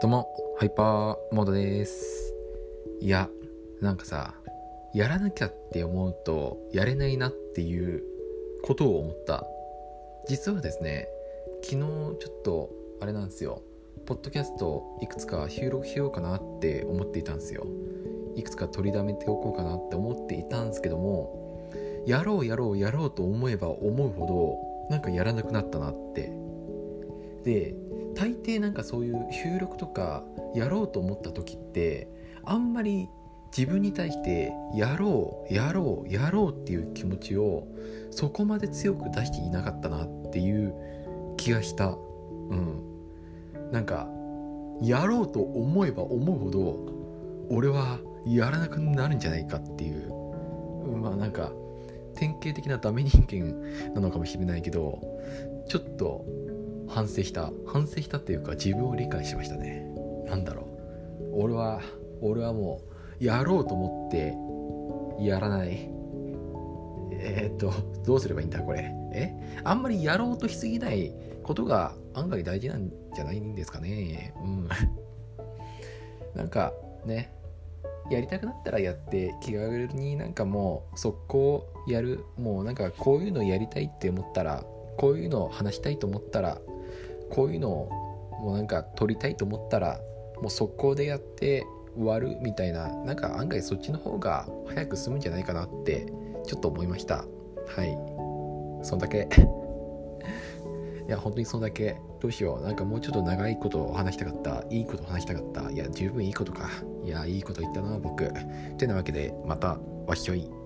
どうも、ハイパーモードです。いや、なんかさ、やらなきゃって思うと、やれないなっていうことを思った。実はですね、昨日ちょっと、あれなんですよ、ポッドキャストいくつか収録しようかなって思っていたんですよ。いくつか取りだめておこうかなって思っていたんですけども、やろうやろうやろうと思えば思うほど、なんかやらなくなったなって。で、大抵なんかそういう収録とかやろうと思った時ってあんまり自分に対してやろうやろうやろうっていう気持ちをそこまで強く出していなかったなっていう気がした。うん。なんかやろうと思えば思うほど俺はやらなくなるんじゃないかっていう。まあなんか典型的なダメ人間なのかもしれないけどちょっと反省した反省したっていうか自分を理解しましたね。何だろう。俺は俺はもうやろうと思ってやらない。えー、っとどうすればいいんだこれ。え？あんまりやろうとしすぎないことが案外大事なんじゃないんですかね。うん。なんかね。やりたくなったらやって気軽になんかもう速攻やる。もうなんかこういうのやりたいって思ったらこういうのを話したいと思ったらこういうのをもうなんか撮りたいと思ったらもう速攻でやって終わるみたいななんか案外そっちの方が早く済むんじゃないかなってちょっと思いました。はい。そんだけ。いや本当にそんだけ。どうしよう。なんかもうちょっと長いことを話したかった。いいこと話したかったいや十分いいことか。いやいいこと言ったな僕。てなわけでまたわっしょい。